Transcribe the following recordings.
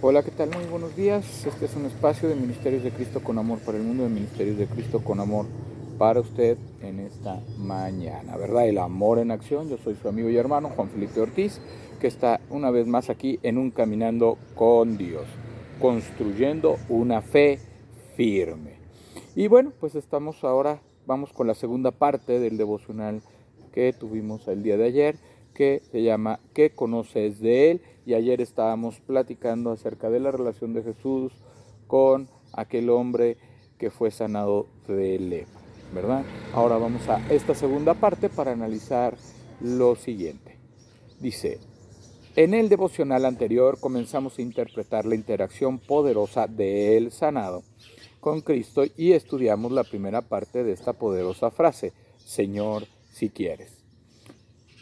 Hola, ¿qué tal? Muy buenos días. Este es un espacio de Ministerios de Cristo con Amor para el mundo, de Ministerios de Cristo con Amor para usted en esta mañana, ¿verdad? El amor en acción. Yo soy su amigo y hermano Juan Felipe Ortiz, que está una vez más aquí en un Caminando con Dios, construyendo una fe firme. Y bueno, pues estamos ahora, vamos con la segunda parte del devocional que tuvimos el día de ayer, que se llama ¿Qué conoces de Él? Y ayer estábamos platicando acerca de la relación de Jesús con aquel hombre que fue sanado de lepra. ¿verdad? Ahora vamos a esta segunda parte para analizar lo siguiente. Dice, en el devocional anterior comenzamos a interpretar la interacción poderosa de el sanado con Cristo y estudiamos la primera parte de esta poderosa frase, Señor, si quieres.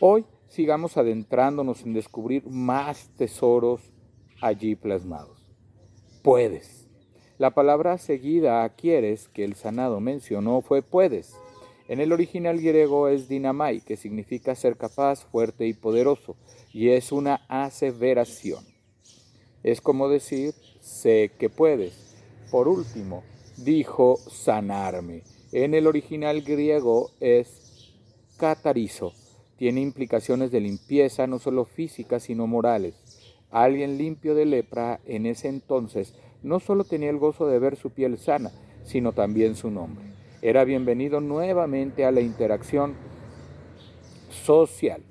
Hoy sigamos adentrándonos en descubrir más tesoros allí plasmados. Puedes. La palabra seguida a quieres que el sanado mencionó fue puedes. En el original griego es dinamai, que significa ser capaz, fuerte y poderoso, y es una aseveración. Es como decir, sé que puedes. Por último, dijo sanarme. En el original griego es catarizo. Tiene implicaciones de limpieza, no solo físicas, sino morales. Alguien limpio de lepra en ese entonces no solo tenía el gozo de ver su piel sana, sino también su nombre. Era bienvenido nuevamente a la interacción social.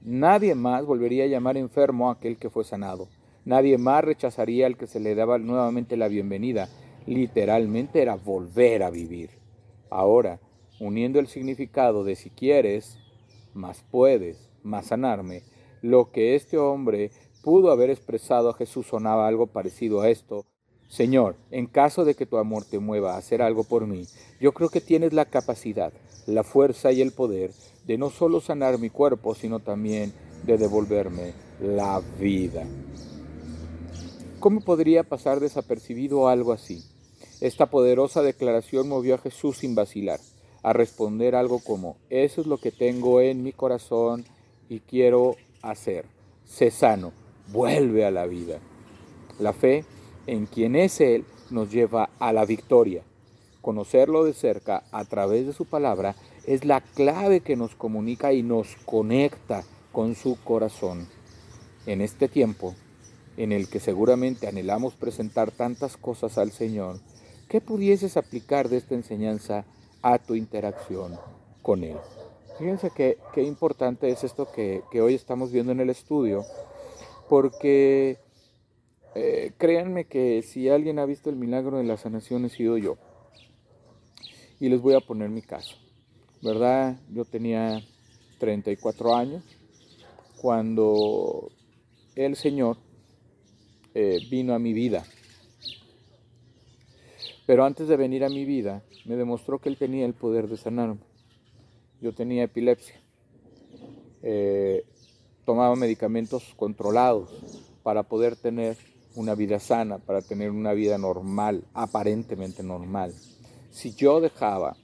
Nadie más volvería a llamar enfermo a aquel que fue sanado. Nadie más rechazaría al que se le daba nuevamente la bienvenida. Literalmente era volver a vivir. Ahora, uniendo el significado de si quieres, más puedes, más sanarme, lo que este hombre pudo haber expresado a Jesús sonaba algo parecido a esto. Señor, en caso de que tu amor te mueva a hacer algo por mí, yo creo que tienes la capacidad, la fuerza y el poder de no solo sanar mi cuerpo, sino también de devolverme la vida. ¿Cómo podría pasar desapercibido algo así? Esta poderosa declaración movió a Jesús sin vacilar, a responder algo como, eso es lo que tengo en mi corazón y quiero hacer. Sé sano, vuelve a la vida. La fe en quien es Él nos lleva a la victoria. Conocerlo de cerca a través de su palabra es la clave que nos comunica y nos conecta con su corazón. En este tiempo, en el que seguramente anhelamos presentar tantas cosas al Señor, ¿qué pudieses aplicar de esta enseñanza a tu interacción con Él? Fíjense qué, importante es esto que, que hoy estamos viendo en el estudio, porque eh, créanme que si alguien ha visto el milagro de la sanación he sido yo. Y les voy a poner mi caso. ¿Verdad? Yo tenía 34 años cuando el Señor eh, vino a mi vida. Pero antes de venir a mi vida, me demostró que Él tenía el poder de sanarme. Yo tenía epilepsia. Eh, tomaba medicamentos controlados para poder tener una vida sana, para tener una vida normal, aparentemente normal. Si yo dejaba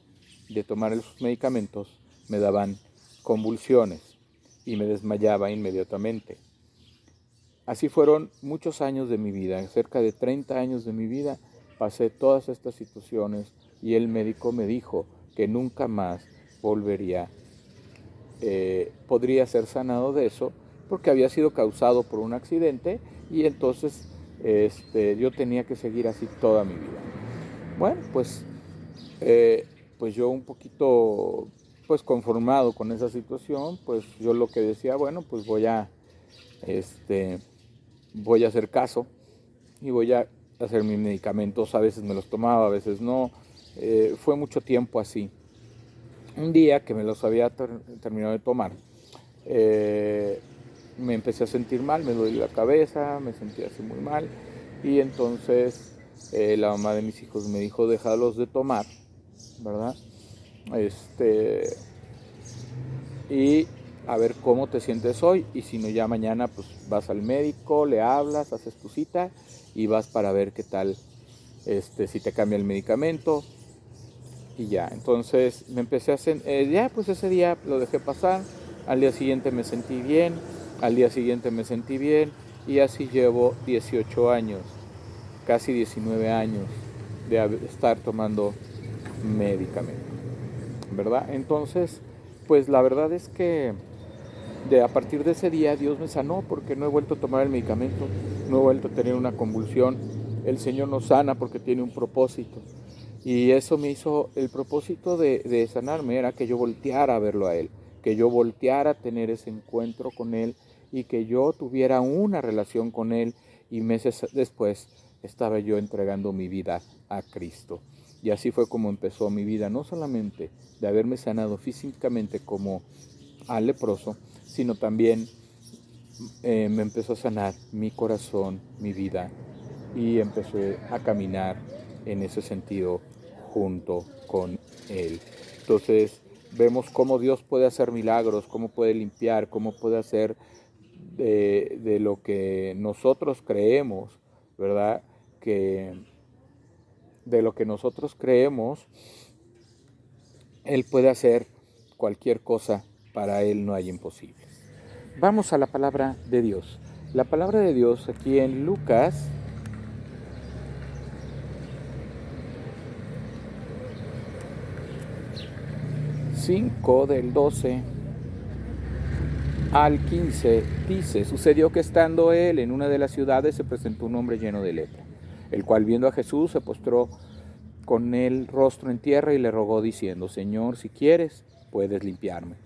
de tomar esos medicamentos, me daban convulsiones y me desmayaba inmediatamente. Así fueron muchos años de mi vida, cerca de 30 años de mi vida, pasé todas estas situaciones y el médico me dijo que nunca más volvería eh, podría ser sanado de eso porque había sido causado por un accidente y entonces este, yo tenía que seguir así toda mi vida. Bueno, pues, eh, pues yo un poquito pues conformado con esa situación, pues yo lo que decía, bueno, pues voy a, este, voy a hacer caso y voy a hacer mis medicamentos, a veces me los tomaba, a veces no, eh, fue mucho tiempo así un día que me los había terminado de tomar, eh, me empecé a sentir mal, me dolía la cabeza, me sentía así muy mal. Y entonces eh, la mamá de mis hijos me dijo, déjalos de tomar, ¿verdad? Este, y a ver cómo te sientes hoy. Y si no, ya mañana pues vas al médico, le hablas, haces tu cita y vas para ver qué tal, este, si te cambia el medicamento y ya. Entonces me empecé a hacer, eh, ya pues ese día lo dejé pasar, al día siguiente me sentí bien, al día siguiente me sentí bien y así llevo 18 años, casi 19 años de estar tomando medicamento, ¿verdad? Entonces, pues la verdad es que de a partir de ese día Dios me sanó porque no he vuelto a tomar el medicamento, no he vuelto a tener una convulsión. El Señor nos sana porque tiene un propósito. Y eso me hizo, el propósito de, de sanarme era que yo volteara a verlo a Él, que yo volteara a tener ese encuentro con Él y que yo tuviera una relación con Él y meses después estaba yo entregando mi vida a Cristo. Y así fue como empezó mi vida, no solamente de haberme sanado físicamente como al leproso, sino también eh, me empezó a sanar mi corazón, mi vida, y empecé a caminar en ese sentido junto con Él. Entonces vemos cómo Dios puede hacer milagros, cómo puede limpiar, cómo puede hacer de, de lo que nosotros creemos, ¿verdad? Que de lo que nosotros creemos, Él puede hacer cualquier cosa, para Él no hay imposibles. Vamos a la palabra de Dios. La palabra de Dios aquí en Lucas ...5 del 12 al 15 dice, sucedió que estando él en una de las ciudades se presentó un hombre lleno de lepra el cual viendo a Jesús se postró con el rostro en tierra y le rogó diciendo, Señor, si quieres, puedes limpiarme.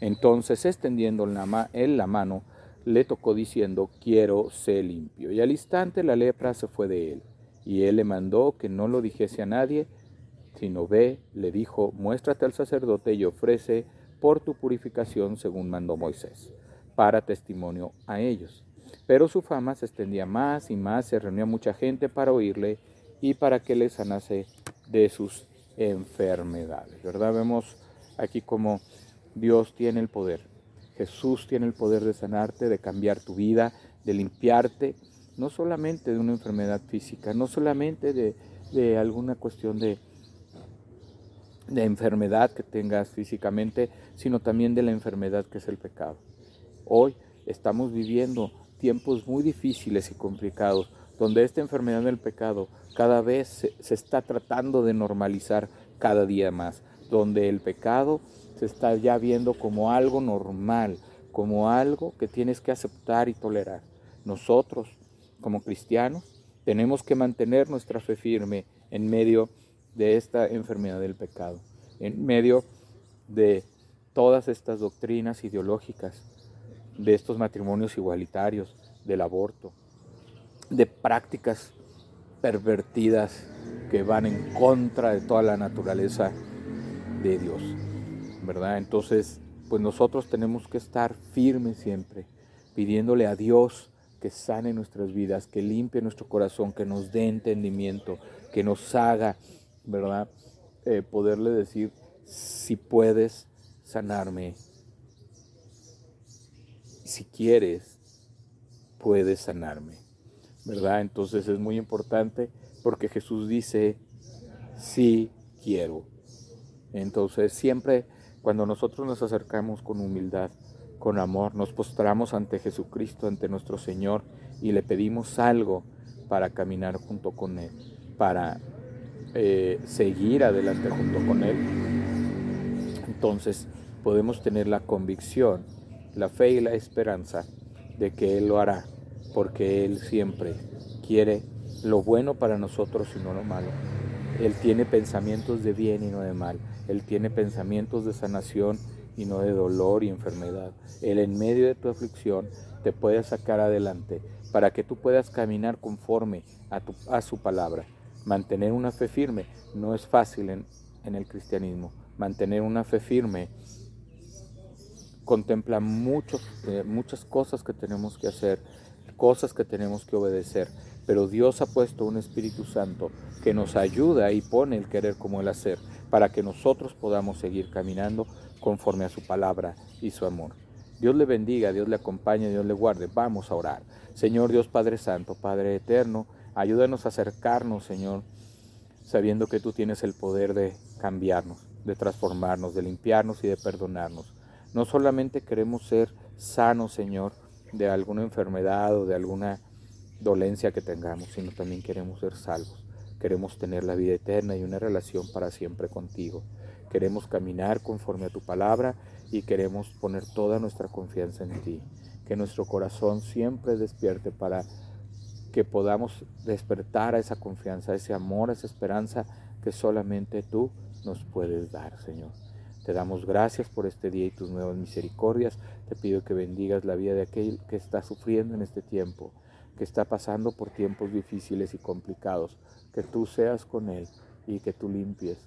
Entonces, extendiendo él la mano, le tocó diciendo, quiero ser limpio. Y al instante la lepra se fue de él. Y él le mandó que no lo dijese a nadie, sino ve, le dijo, muéstrate al sacerdote y ofrece por tu purificación según mandó Moisés, para testimonio a ellos. Pero su fama se extendía más y más, se reunía mucha gente para oírle y para que le sanase de sus enfermedades. ¿Verdad? Vemos aquí como Dios tiene el poder. Jesús tiene el poder de sanarte, de cambiar tu vida, de limpiarte, no solamente de una enfermedad física, no solamente de, alguna cuestión de, de enfermedad que tengas físicamente, sino también de la enfermedad que es el pecado. Hoy estamos viviendo tiempos muy difíciles y complicados, donde esta enfermedad del pecado cada vez se, está tratando de normalizar cada día más, donde el pecado se está ya viendo como algo normal, como algo que tienes que aceptar y tolerar. Nosotros, como cristianos, tenemos que mantener nuestra fe firme en medio de esta enfermedad del pecado, en medio de todas estas doctrinas ideológicas de estos matrimonios igualitarios, del aborto, de prácticas pervertidas que van en contra de toda la naturaleza de Dios, ¿verdad? Entonces, pues nosotros tenemos que estar firmes siempre, pidiéndole a Dios que sane nuestras vidas, que limpie nuestro corazón, que nos dé entendimiento, que nos haga, ¿verdad? Eh, poderle decir, si puedes sanarme, si quieres, puedes sanarme. ¿Verdad? Entonces es muy importante porque Jesús dice, sí quiero. Entonces siempre cuando nosotros nos acercamos con humildad, con amor, nos postramos ante Jesucristo, ante nuestro Señor y le pedimos algo para caminar junto con Él, para eh, seguir adelante junto con Él. Entonces podemos tener la convicción la fe y la esperanza de que Él lo hará, porque Él siempre quiere lo bueno para nosotros y no lo malo. Él tiene pensamientos de bien y no de mal. Él tiene pensamientos de sanación y no de dolor y enfermedad. Él en medio de tu aflicción te puede sacar adelante para que tú puedas caminar conforme a, tu, su palabra. Mantener una fe firme no es fácil en, en el cristianismo. Mantener una fe firme contempla muchos, eh, muchas cosas que tenemos que hacer, cosas que tenemos que obedecer, pero Dios ha puesto un Espíritu Santo que nos ayuda y pone el querer como el hacer, para que nosotros podamos seguir caminando conforme a su palabra y su amor. Dios le bendiga, Dios le acompañe, Dios le guarde. Vamos a orar. Señor Dios Padre Santo, Padre Eterno, ayúdanos a acercarnos, Señor, sabiendo que tú tienes el poder de cambiarnos, de transformarnos, de limpiarnos y de perdonarnos. No solamente queremos ser sanos, Señor, de alguna enfermedad o de alguna dolencia que tengamos, sino también queremos ser salvos. Queremos tener la vida eterna y una relación para siempre contigo. Queremos caminar conforme a tu palabra y queremos poner toda nuestra confianza en ti. Que nuestro corazón siempre despierte para que podamos despertar a esa confianza, a ese amor, a esa esperanza que solamente tú nos puedes dar, Señor. Te damos gracias por este día y tus nuevas misericordias. Te pido que bendigas la vida de aquel que está sufriendo en este tiempo, que está pasando por tiempos difíciles y complicados. Que tú seas con él y que tú limpies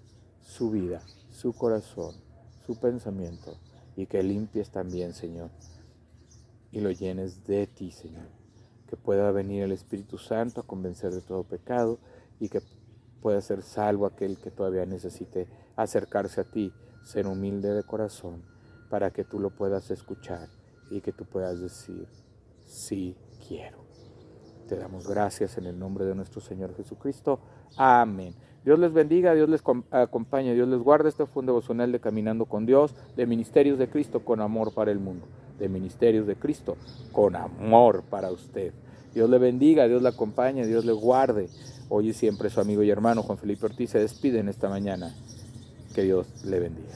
su vida, su corazón, su pensamiento y que limpies también, Señor, y lo llenes de ti, Señor. Que pueda venir el Espíritu Santo a convencer de todo pecado y que pueda ser salvo aquel que todavía necesite acercarse a ti, ser humilde de corazón, para que tú lo puedas escuchar y que tú puedas decir, sí quiero. Te damos gracias en el nombre de nuestro Señor Jesucristo. Amén. Dios les bendiga, Dios les acompañe, Dios les guarde. Este fue un devocional de Caminando con Dios, de Ministerios de Cristo con amor para el mundo, de Ministerios de Cristo con amor para usted. Dios le bendiga, Dios le acompañe, Dios le guarde. Hoy y siempre su amigo y hermano Juan Felipe Ortiz se despide en esta mañana. Que Dios le bendiga.